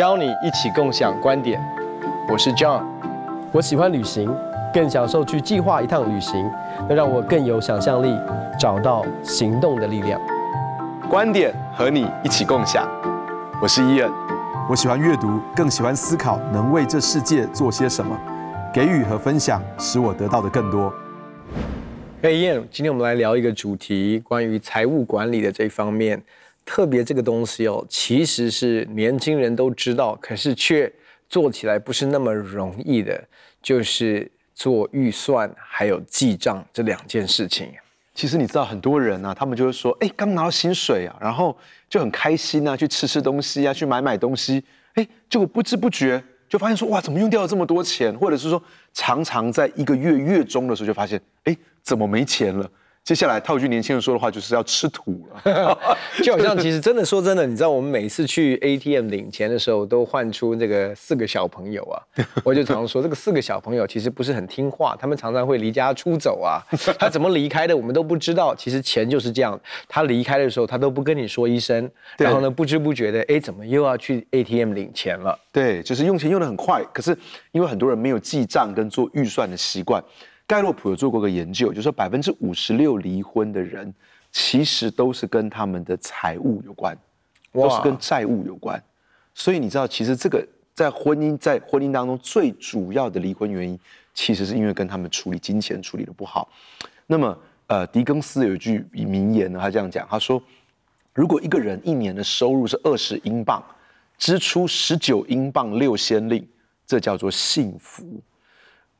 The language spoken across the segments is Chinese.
邀你一起共享观点。我是 John，我喜欢旅行，更享受去计划一趟旅行，能让我更有想象力，找到行动的力量。观点和你一起共享。我是伊恩，我喜欢阅读，更喜欢思考，能为这世界做些什么。给予和分享，使我得到的更多。嘿，伊恩，今天我们来聊一个主题，关于财务管理的这方面。特别这个东西哦，其实是年轻人都知道，可是却做起来不是那么容易的，就是做预算还有记账这两件事情。其实你知道，很多人啊，他们就会说，哎，刚拿到薪水啊，然后就很开心啊，去吃吃东西啊，去买买东西，哎，结果不知不觉就发现说，哇，怎么用掉了这么多钱？或者是说，常常在一个月月中的时候就发现，哎，怎么没钱了？接下来套句年轻人说的话，就是要吃土了。就好像其实真的说真的，你知道我们每次去 ATM 领钱的时候，都换出这个四个小朋友啊。我就常说，这个四个小朋友其实不是很听话，他们常常会离家出走啊。他怎么离开的，我们都不知道。其实钱就是这样，他离开的时候，他都不跟你说一声，然后呢，不知不觉的，哎，怎么又要去 ATM 领钱了？对，就是用钱用的很快，可是因为很多人没有记账跟做预算的习惯。盖洛普有做过个研究，就是说百分之五十六离婚的人，其实都是跟他们的财务有关，都是跟债务有关。所以你知道，其实这个在婚姻在婚姻当中最主要的离婚原因，其实是因为跟他们处理金钱处理的不好。那么，呃，狄更斯有一句名言呢，他这样讲，他说：如果一个人一年的收入是二十英镑，支出十九英镑六先令，这叫做幸福。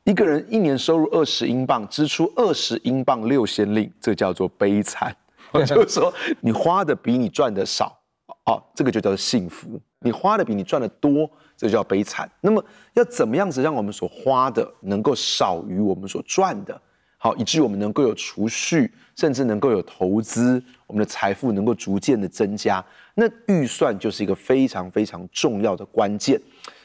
一个人一年收入二十英镑，支出二十英镑六先令，这叫做悲惨。就是说，你花的比你赚的少，哦，这个就叫做幸福；你花的比你赚的多，这叫悲惨。那么，要怎么样子让我们所花的能够少于我们所赚的，好，以至于我们能够有储蓄，甚至能够有投资，我们的财富能够逐渐的增加？那预算就是一个非常非常重要的关键。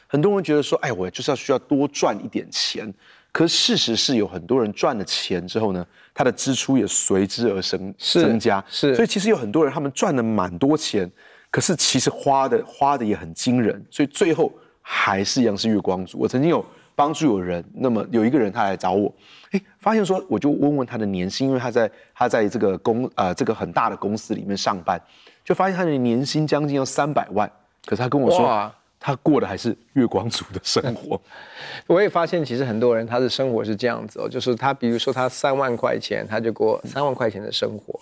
很多人觉得说，哎，我就是要需要多赚一点钱。可是事实是有很多人赚了钱之后呢，他的支出也随之而生增加。是，所以其实有很多人他们赚了蛮多钱，可是其实花的花的也很惊人，所以最后还是一样是月光族。我曾经有帮助有人，那么有一个人他来找我，哎，发现说我就问问他的年薪，因为他在他在这个公呃这个很大的公司里面上班，就发现他的年薪将近要三百万，可是他跟我说。他过的还是月光族的生活。我也发现，其实很多人他的生活是这样子哦，就是他比如说他三万块钱，他就过三万块钱的生活。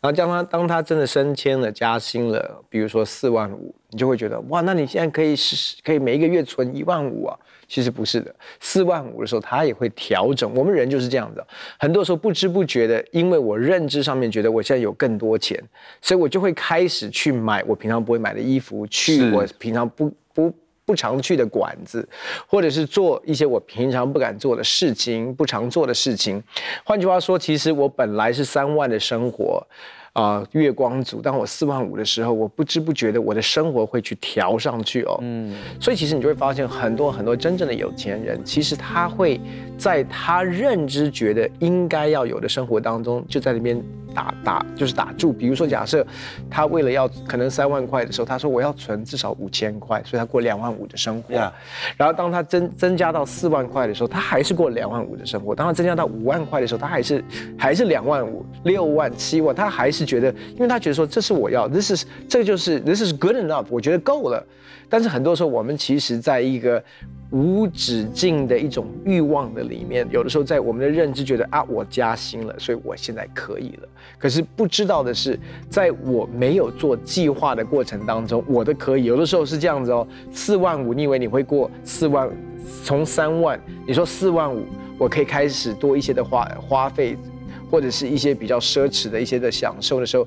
然后将他当他真的升迁了、加薪了，比如说四万五，你就会觉得哇，那你现在可以是可以每一个月存一万五啊？其实不是的，四万五的时候他也会调整。我们人就是这样子，很多时候不知不觉的，因为我认知上面觉得我现在有更多钱，所以我就会开始去买我平常不会买的衣服，去我平常不。不不常去的馆子，或者是做一些我平常不敢做的事情，不常做的事情。换句话说，其实我本来是三万的生活。啊、呃，月光族。当我四万五的时候，我不知不觉的，我的生活会去调上去哦。嗯，所以其实你就会发现，很多很多真正的有钱人，其实他会在他认知觉得应该要有的生活当中，就在那边打打，就是打住。比如说，假设他为了要可能三万块的时候，他说我要存至少五千块，所以他过两万五的生活。然后当他增增加到四万块的时候，他还是过两万五的生活。当他增加到五万块的时候，他还是还是两万五、六万、七万，他还是。觉得，因为他觉得说，这是我要，this is 这就是 this is good enough，我觉得够了。但是很多时候我们其实在一个无止境的一种欲望的里面，有的时候在我们的认知觉得啊，我加薪了，所以我现在可以了。可是不知道的是，在我没有做计划的过程当中，我的可以有的时候是这样子哦，四万五，你以为你会过四万，从三万，你说四万五，我可以开始多一些的花花费。或者是一些比较奢侈的一些的享受的时候，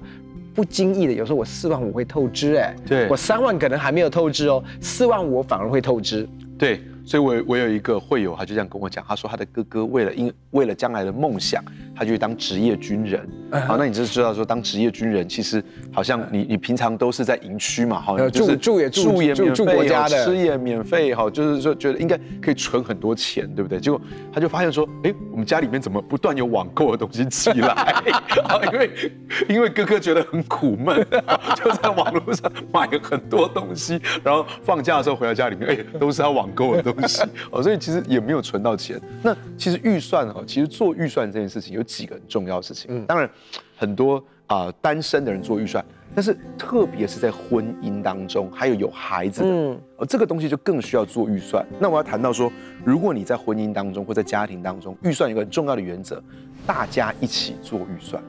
不经意的，有时候我四万五会透支哎，对，我三万可能还没有透支哦，四万五我反而会透支。对，所以我我有一个会友，他就这样跟我讲，他说他的哥哥为了因为了将来的梦想，他就去当职业军人。好，那你就知道说，当职业军人其实好像你你平常都是在营区嘛，好，住住也住也住国家的，吃也免费，哈，就是说觉得应该可以存很多钱，对不对？结果他就发现说，哎，我们家里面怎么不断有网购的东西寄来？因为因为哥哥觉得很苦闷，就在网络上买了很多东西，然后放假的时候回到家里面，哎，都是他网购的东西，哦，所以其实也没有存到钱。那其实预算哈，其实做预算这件事情有几个很重要的事情，嗯，当然。很多啊、呃，单身的人做预算，但是特别是在婚姻当中，还有有孩子的，嗯，这个东西就更需要做预算。那我要谈到说，如果你在婚姻当中或在家庭当中，预算有一个很重要的原则，大家一起做预算，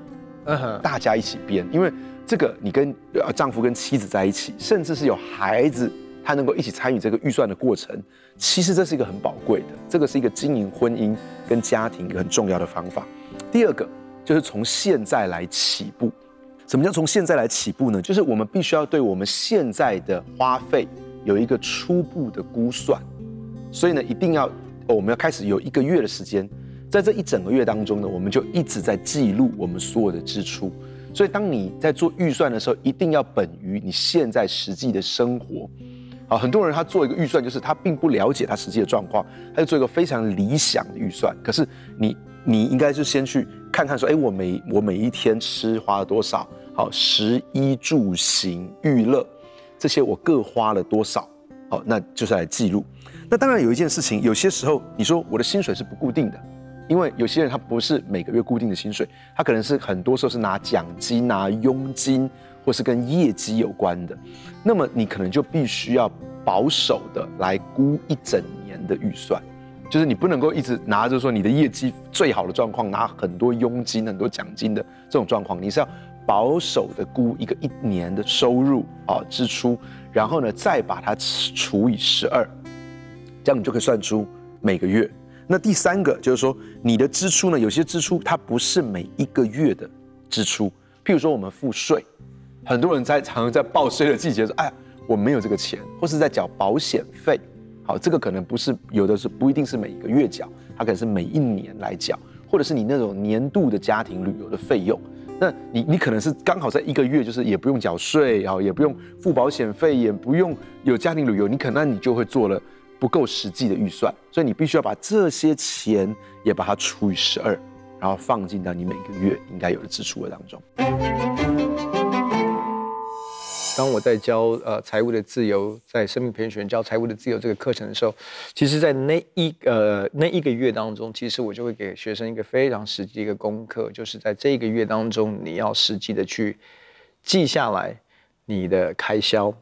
嗯哼，大家一起编，因为这个你跟丈夫跟妻子在一起，甚至是有孩子，他能够一起参与这个预算的过程，其实这是一个很宝贵的，这个是一个经营婚姻跟家庭一个很重要的方法。第二个。就是从现在来起步，什么叫从现在来起步呢？就是我们必须要对我们现在的花费有一个初步的估算，所以呢，一定要我们要开始有一个月的时间，在这一整个月当中呢，我们就一直在记录我们所有的支出。所以当你在做预算的时候，一定要本于你现在实际的生活。啊，很多人他做一个预算，就是他并不了解他实际的状况，他就做一个非常理想的预算。可是你。你应该就先去看看说，哎，我每我每一天吃花了多少？好，食衣住行娱乐这些我各花了多少？好，那就是来记录。那当然有一件事情，有些时候你说我的薪水是不固定的，因为有些人他不是每个月固定的薪水，他可能是很多时候是拿奖金、拿佣金，或是跟业绩有关的。那么你可能就必须要保守的来估一整年的预算。就是你不能够一直拿着说你的业绩最好的状况，拿很多佣金、很多奖金的这种状况，你是要保守的估一个一年的收入啊支出，然后呢再把它除以十二，这样你就可以算出每个月。那第三个就是说，你的支出呢，有些支出它不是每一个月的支出，譬如说我们付税，很多人在常常在报税的季节说，哎呀，我没有这个钱，或是在缴保险费。好，这个可能不是有的是不一定是每个月缴，它可能是每一年来缴，或者是你那种年度的家庭旅游的费用，那你你可能是刚好在一个月就是也不用缴税，然后也不用付保险费，也不用有家庭旅游，你可能你就会做了不够实际的预算，所以你必须要把这些钱也把它除以十二，然后放进到你每个月应该有的支出的当中。当我在教呃财务的自由，在生命培训学教财务的自由这个课程的时候，其实，在那一呃那一个月当中，其实我就会给学生一个非常实际的一个功课，就是在这一个月当中，你要实际的去记下来你的开销。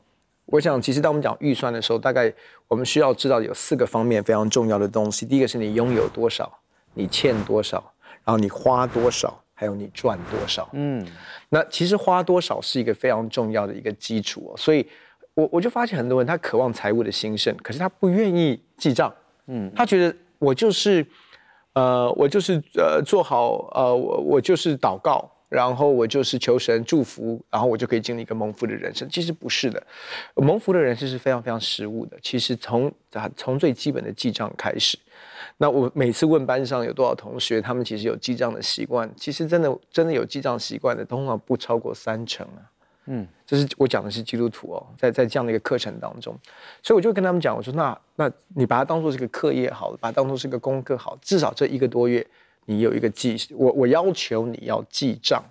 我想，其实当我们讲预算的时候，大概我们需要知道有四个方面非常重要的东西。第一个是你拥有多少，你欠多少，然后你花多少。还有你赚多少？嗯，那其实花多少是一个非常重要的一个基础哦。所以，我我就发现很多人他渴望财务的兴盛，可是他不愿意记账。嗯，他觉得我就是，呃，我就是呃做好呃我我就是祷告，然后我就是求神祝福，然后我就可以经历一个蒙福的人生。其实不是的，蒙福的人生是非常非常实务的。其实从啊从最基本的记账开始。那我每次问班上有多少同学，他们其实有记账的习惯，其实真的真的有记账习惯的，通常不超过三成啊。嗯，这是我讲的是基督徒哦，在在这样的一个课程当中，所以我就跟他们讲，我说那那你把它当做是个课业好了，把它当做是个功课好，至少这一个多月你有一个记，我我要求你要记账。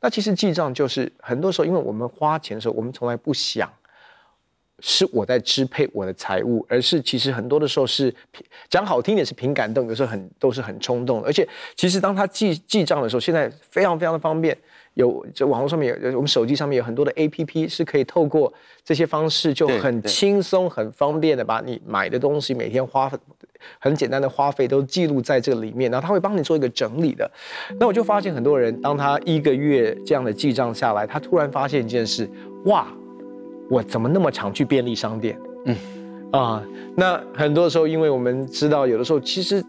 那其实记账就是很多时候，因为我们花钱的时候，我们从来不想。是我在支配我的财务，而是其实很多的时候是讲好听点是凭感动，有时候很都是很冲动的。而且其实当他记记账的时候，现在非常非常的方便，有这网络上面有，我们手机上面有很多的 APP 是可以透过这些方式就很轻松、很方便的把你买的东西每天花很简单的花费都记录在这里面，然后他会帮你做一个整理的。那我就发现很多人，当他一个月这样的记账下来，他突然发现一件事，哇！我怎么那么常去便利商店？嗯，啊，那很多时候，因为我们知道，有的时候其实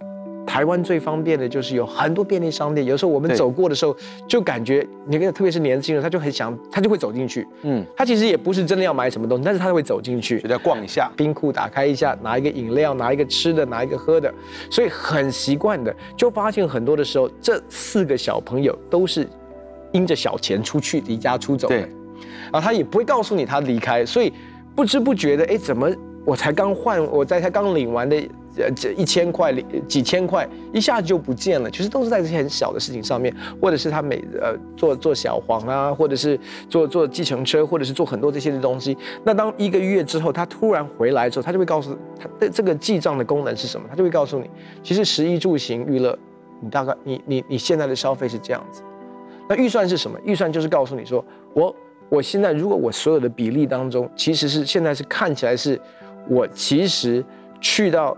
台湾最方便的就是有很多便利商店，有时候我们走过的时候就感觉，你看特别是年轻人，他就很想，他就会走进去。嗯，他其实也不是真的要买什么东西，但是他会走进去，就在逛一下，冰库打开一下，拿一个饮料，拿一个吃的，拿一个喝的，所以很习惯的就发现很多的时候，这四个小朋友都是因着小钱出去离家出走的，然后他也不会告诉你他离开，所以不知不觉的，哎，怎么我才刚换，我在他刚领完的。呃，这一千块、几千块一下子就不见了，其实都是在这些很小的事情上面，或者是他每呃做做小黄啊，或者是做做计程车，或者是做很多这些的东西。那当一个月之后，他突然回来之后，他就会告诉他的这个记账的功能是什么？他就会告诉你，其实食衣住行娱乐，你大概你你你现在的消费是这样子。那预算是什么？预算就是告诉你说，我我现在如果我所有的比例当中，其实是现在是看起来是我其实去到。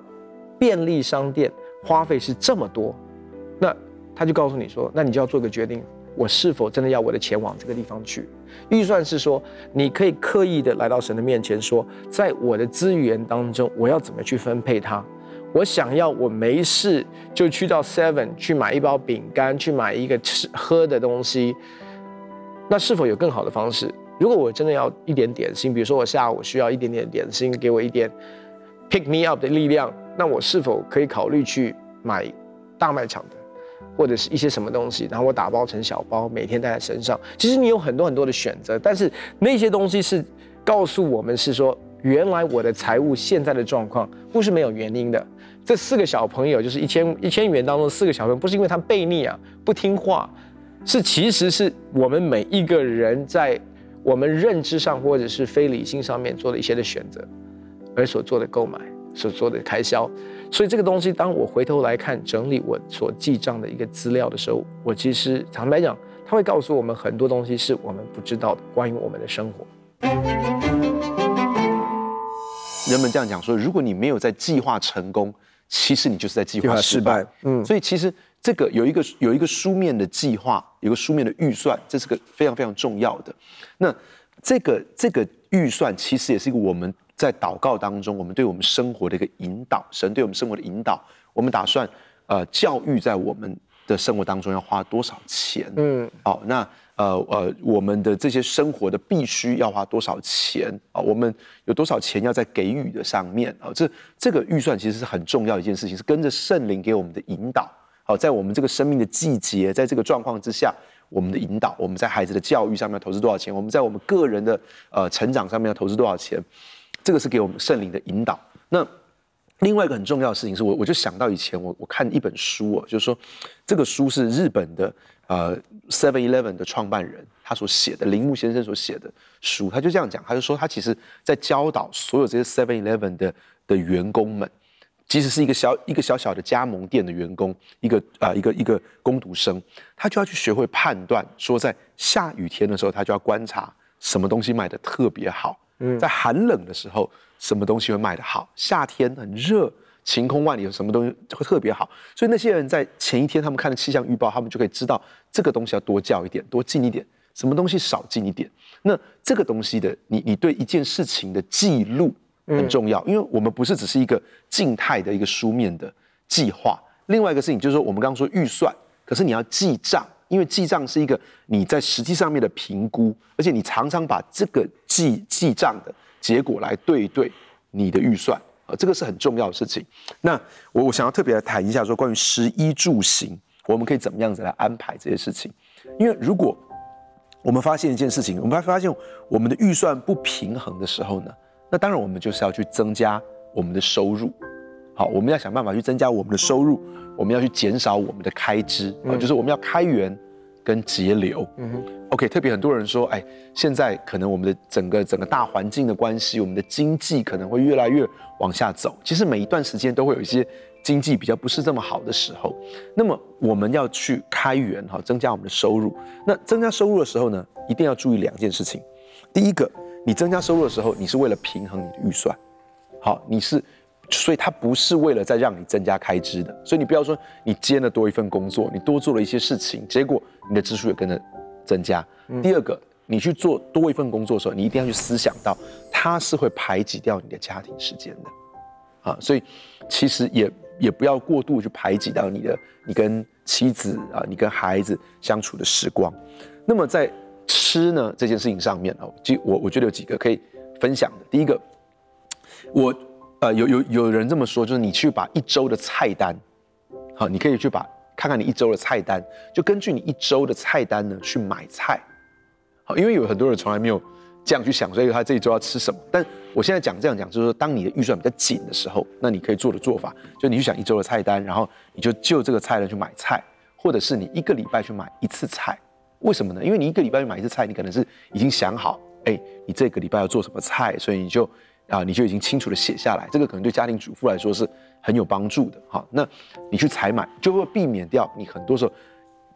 便利商店花费是这么多，那他就告诉你说，那你就要做个决定，我是否真的要我的钱往这个地方去？预算是说，你可以刻意的来到神的面前说，在我的资源当中，我要怎么去分配它？我想要我没事就去到 Seven 去买一包饼干，去买一个吃喝的东西，那是否有更好的方式？如果我真的要一点点心，比如说我下午需要一点点点心，给我一点 pick me up 的力量。那我是否可以考虑去买大卖场的，或者是一些什么东西，然后我打包成小包，每天带在身上？其实你有很多很多的选择，但是那些东西是告诉我们是说，原来我的财务现在的状况不是没有原因的。这四个小朋友就是一千一千元当中四个小朋友，不是因为他悖逆啊，不听话，是其实是我们每一个人在我们认知上或者是非理性上面做的一些的选择，而所做的购买。所做的开销，所以这个东西，当我回头来看整理我所记账的一个资料的时候，我其实坦白讲，它会告诉我们很多东西是我们不知道的，关于我们的生活。人们这样讲说，如果你没有在计划成功，其实你就是在计划失败。嗯，所以其实这个有一个有一个书面的计划，有个书面的预算，这是个非常非常重要的。那这个这个预算其实也是一个我们。在祷告当中，我们对我们生活的一个引导，神对我们生活的引导，我们打算呃教育在我们的生活当中要花多少钱？嗯，好，那呃呃我们的这些生活的必须要花多少钱？啊，我们有多少钱要在给予的上面？啊，这这个预算其实是很重要的一件事情，是跟着圣灵给我们的引导。好，在我们这个生命的季节，在这个状况之下，我们的引导，我们在孩子的教育上面投资多少钱？我们在我们个人的呃成长上面要投资多少钱？这个是给我们圣灵的引导。那另外一个很重要的事情是我，我就想到以前我我看一本书哦，就是说这个书是日本的呃 Seven Eleven 的创办人他所写的，铃木先生所写的书，他就这样讲，他就说他其实在教导所有这些 Seven Eleven 的的员工们，即使是一个小一个小小的加盟店的员工，一个啊、呃、一个一个工读生，他就要去学会判断，说在下雨天的时候，他就要观察什么东西卖的特别好。嗯在寒冷的时候，什么东西会卖得好？夏天很热，晴空万里，有什么东西会特别好？所以那些人在前一天，他们看了气象预报，他们就可以知道这个东西要多叫一点，多进一点；什么东西少进一点。那这个东西的，你你对一件事情的记录很重要，因为我们不是只是一个静态的一个书面的计划。另外一个事情就是说，我们刚刚说预算，可是你要记账。因为记账是一个你在实际上面的评估，而且你常常把这个记记账的结果来对一对你的预算，啊，这个是很重要的事情。那我我想要特别来谈一下，说关于食衣住行，我们可以怎么样子来安排这些事情？因为如果我们发现一件事情，我们发发现我们的预算不平衡的时候呢，那当然我们就是要去增加我们的收入。好，我们要想办法去增加我们的收入，我们要去减少我们的开支啊，就是我们要开源跟节流。嗯哼，OK，特别很多人说，哎，现在可能我们的整个整个大环境的关系，我们的经济可能会越来越往下走。其实每一段时间都会有一些经济比较不是这么好的时候，那么我们要去开源哈，增加我们的收入。那增加收入的时候呢，一定要注意两件事情。第一个，你增加收入的时候，你是为了平衡你的预算，好，你是。所以它不是为了再让你增加开支的，所以你不要说你兼了多一份工作，你多做了一些事情，结果你的支出也跟着增加。第二个，你去做多一份工作的时候，你一定要去思想到，它是会排挤掉你的家庭时间的，啊，所以其实也也不要过度去排挤到你的你跟妻子啊，你跟孩子相处的时光。那么在吃呢这件事情上面哦，就我我觉得有几个可以分享的。第一个，我呃有有有人这么说，就是你去把一周的菜单，好，你可以去把看看你一周的菜单，就根据你一周的菜单呢去买菜。好，因为有很多人从来没有这样去想，所以他这一周要吃什么。但我现在讲这样讲，就是说，当你的预算比较紧的时候，那你可以做的做法，就你去想一周的菜单，然后你就就这个菜单去买菜，或者是你一个礼拜去买一次菜。为什么呢？因为你一个礼拜买一次菜，你可能是已经想好，哎，你这个礼拜要做什么菜，所以你就啊，你就已经清楚的写下来。这个可能对家庭主妇来说是很有帮助的。好，那你去采买，就会避免掉你很多时候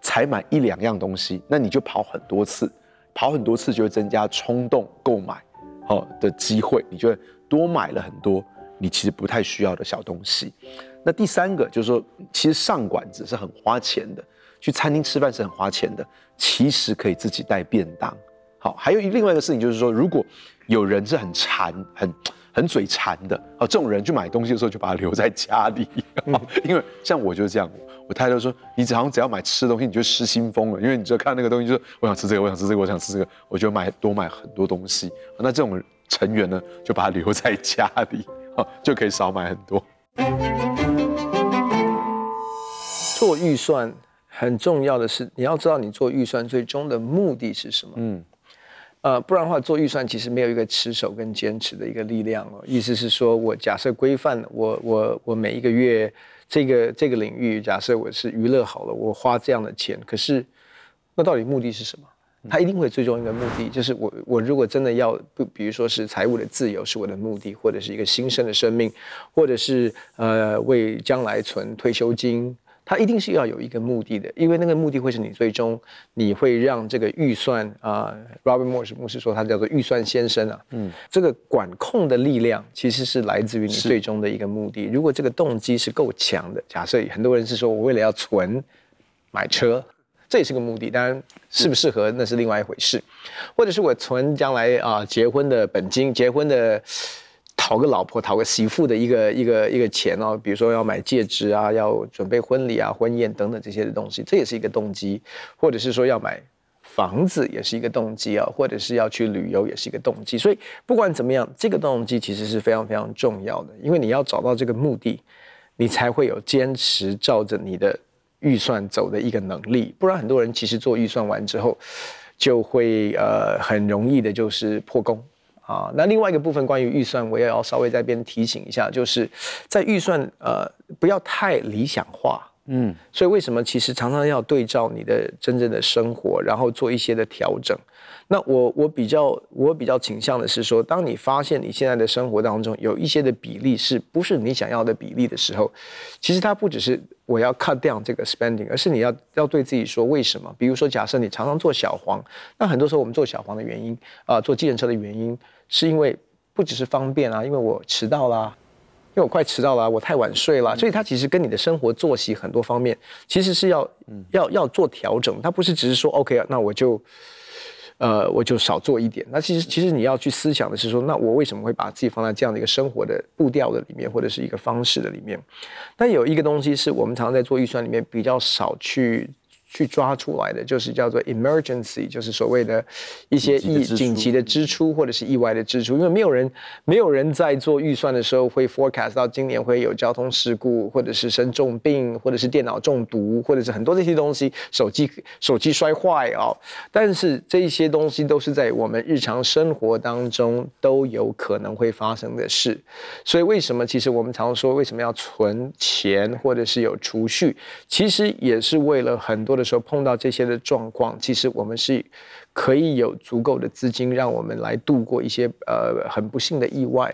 采买一两样东西，那你就跑很多次。跑很多次就会增加冲动购买，好的机会，你就会多买了很多你其实不太需要的小东西。那第三个就是说，其实上馆子是很花钱的，去餐厅吃饭是很花钱的，其实可以自己带便当。好，还有另外一个事情就是说，如果有人是很馋、很很嘴馋的，哦，这种人去买东西的时候就把它留在家里，因为像我就是这样。我太太说：“你好像只要买吃的东西，你就失心疯了，因为你就看那个东西，就是我想吃这个，我想吃这个，我想吃这个，我就买多买很多东西。那这种成员呢，就把它留在家里，就可以少买很多。做预算很重要的是，你要知道你做预算最终的目的是什么。嗯，呃，不然的话，做预算其实没有一个持守跟坚持的一个力量哦。意思是说，我假设规范，我我我每一个月。这个这个领域，假设我是娱乐好了，我花这样的钱，可是那到底目的是什么？它一定会最终一个目的，就是我我如果真的要不，比如说是财务的自由是我的目的，或者是一个新生的生命，或者是呃为将来存退休金。它一定是要有一个目的的，因为那个目的会是你最终你会让这个预算啊、呃、，Robert Morse 牧师说他叫做预算先生啊，嗯，这个管控的力量其实是来自于你最终的一个目的。如果这个动机是够强的，假设很多人是说我为了要存买车，这也是个目的，当然适不适合那是另外一回事，或者是我存将来啊、呃、结婚的本金，结婚的。讨个老婆、讨个媳妇的一个一个一个钱哦，比如说要买戒指啊，要准备婚礼啊、婚宴等等这些的东西，这也是一个动机；或者是说要买房子，也是一个动机啊；或者是要去旅游，也是一个动机。所以不管怎么样，这个动机其实是非常非常重要的，因为你要找到这个目的，你才会有坚持照着你的预算走的一个能力。不然很多人其实做预算完之后，就会呃很容易的就是破功。啊，那另外一个部分关于预算，我也要稍微在边提醒一下，就是在预算呃不要太理想化，嗯，所以为什么其实常常要对照你的真正的生活，然后做一些的调整。那我我比较我比较倾向的是说，当你发现你现在的生活当中有一些的比例是不是你想要的比例的时候，其实它不只是我要 cut down 这个 spending，而是你要要对自己说为什么？比如说，假设你常常做小黄，那很多时候我们做小黄的原因啊、呃，坐计程车的原因是因为不只是方便啊，因为我迟到啦，因为我快迟到了，我太晚睡了，所以它其实跟你的生活作息很多方面其实是要要要做调整，它不是只是说 OK，那我就。呃，我就少做一点。那其实，其实你要去思想的是说，那我为什么会把自己放在这样的一个生活的步调的里面，或者是一个方式的里面？但有一个东西是我们常常在做预算里面比较少去。去抓出来的就是叫做 emergency，就是所谓的一些意紧急的支出或者是意外的支出，因为没有人没有人在做预算的时候会 forecast 到今年会有交通事故，或者是生重病，或者是电脑中毒，或者是很多这些东西，手机手机摔坏啊、哦。但是这些东西都是在我们日常生活当中都有可能会发生的事。所以为什么其实我们常说为什么要存钱或者是有储蓄，其实也是为了很多的。的时候碰到这些的状况，其实我们是可以有足够的资金，让我们来度过一些呃很不幸的意外。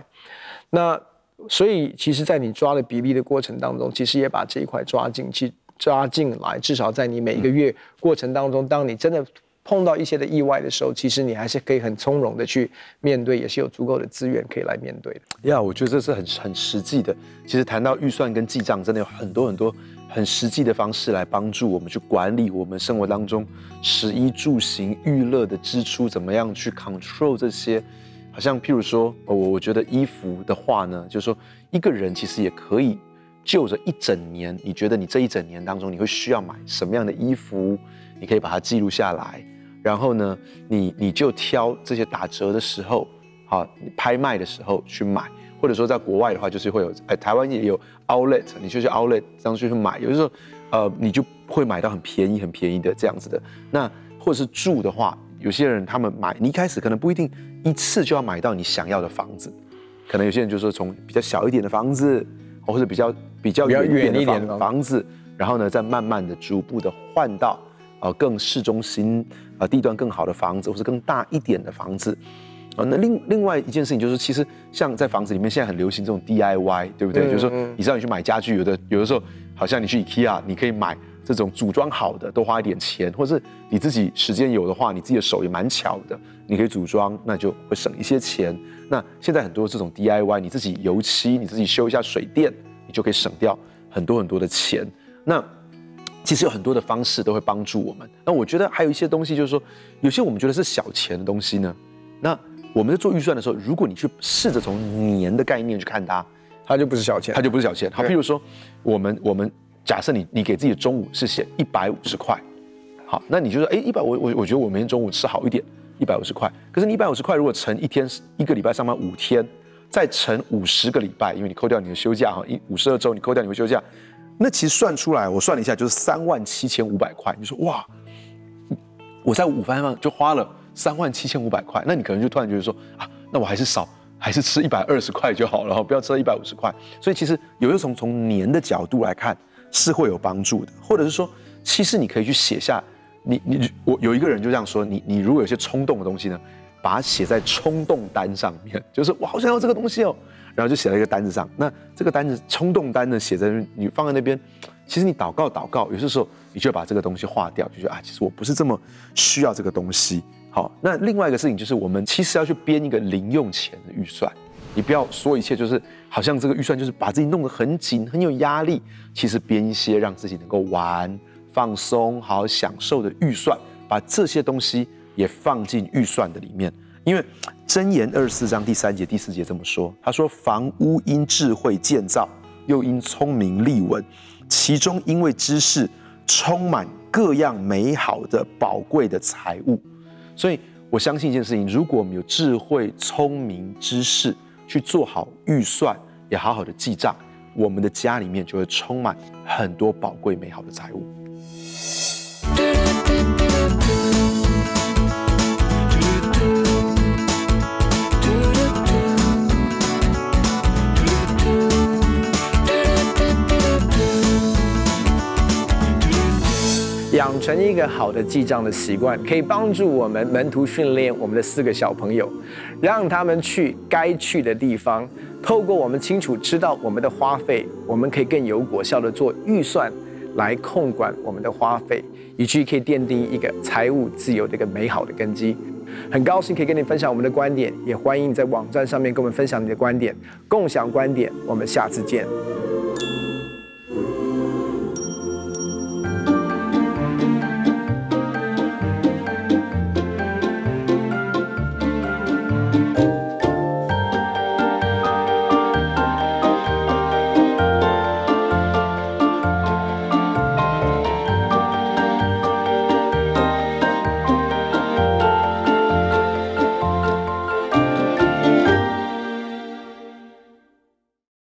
那所以，其实，在你抓的比例的过程当中，其实也把这一块抓进去，抓进来。至少在你每一个月过程当中，当你真的碰到一些的意外的时候，其实你还是可以很从容的去面对，也是有足够的资源可以来面对的。呀，我觉得这是很很实际的。其实谈到预算跟记账，真的有很多很多。很实际的方式来帮助我们去管理我们生活当中食衣住行娱乐的支出，怎么样去 control 这些？好像譬如说，我我觉得衣服的话呢，就是说一个人其实也可以就着一整年，你觉得你这一整年当中你会需要买什么样的衣服，你可以把它记录下来。然后呢，你你就挑这些打折的时候，好，拍卖的时候去买，或者说在国外的话，就是会有，哎，台湾也有 outlet，你就去 outlet 这样去买，有的时候，呃，你就会买到很便宜、很便宜的这样子的。那或者是住的话，有些人他们买，你一开始可能不一定一次就要买到你想要的房子，可能有些人就是说从比较小一点的房子，或者比较比较远一点的房子，然后呢，再慢慢的、逐步的换到。呃，更市中心，呃，地段更好的房子，或是更大一点的房子，那另另外一件事情就是，其实像在房子里面，现在很流行这种 DIY，对不对？嗯、就是说，你知道你去买家具，有的有的时候，好像你去 IKEA，你可以买这种组装好的，多花一点钱，或是你自己时间有的话，你自己的手也蛮巧的，你可以组装，那就会省一些钱。那现在很多这种 DIY，你自己油漆，你自己修一下水电，你就可以省掉很多很多的钱。那其实有很多的方式都会帮助我们。那我觉得还有一些东西，就是说，有些我们觉得是小钱的东西呢。那我们在做预算的时候，如果你去试着从年的概念去看它，它就不是小钱，它就不是小钱。好，譬如说，我们我们假设你你给自己的中午是写一百五十块，好，那你就说，哎，一百我我我觉得我明天中午吃好一点，一百五十块。可是你一百五十块如果乘一天一个礼拜上班五天，再乘五十个礼拜，因为你扣掉你的休假哈，一五十二周你扣掉你的休假。那其实算出来，我算了一下，就是三万七千五百块。你说哇，我在午饭上就花了三万七千五百块，那你可能就突然觉得说啊，那我还是少，还是吃一百二十块就好了，不要吃到一百五十块。所以其实有些时候从年的角度来看是会有帮助的，或者是说，其实你可以去写下，你你我有一个人就这样说，你你如果有些冲动的东西呢，把它写在冲动单上面，就是我好想要这个东西哦。然后就写在一个单子上，那这个单子冲动单呢，写在你放在那边，其实你祷告祷告，有些时候你就把这个东西划掉，就觉得啊，其实我不是这么需要这个东西。好，那另外一个事情就是，我们其实要去编一个零用钱的预算，你不要说一切就是好像这个预算就是把自己弄得很紧很有压力，其实编一些让自己能够玩、放松、好好享受的预算，把这些东西也放进预算的里面。因为箴言二十四章第三节、第四节这么说，他说：“房屋因智慧建造，又因聪明立稳，其中因为知识充满各样美好的宝贵的财物。”所以我相信一件事情：如果我们有智慧、聪明、知识去做好预算，也好好的记账，我们的家里面就会充满很多宝贵美好的财物。养成一个好的记账的习惯，可以帮助我们门徒训练我们的四个小朋友，让他们去该去的地方。透过我们清楚知道我们的花费，我们可以更有果效的做预算，来控管我们的花费，以至于可以奠定一个财务自由的一个美好的根基。很高兴可以跟你分享我们的观点，也欢迎你在网站上面跟我们分享你的观点，共享观点。我们下次见。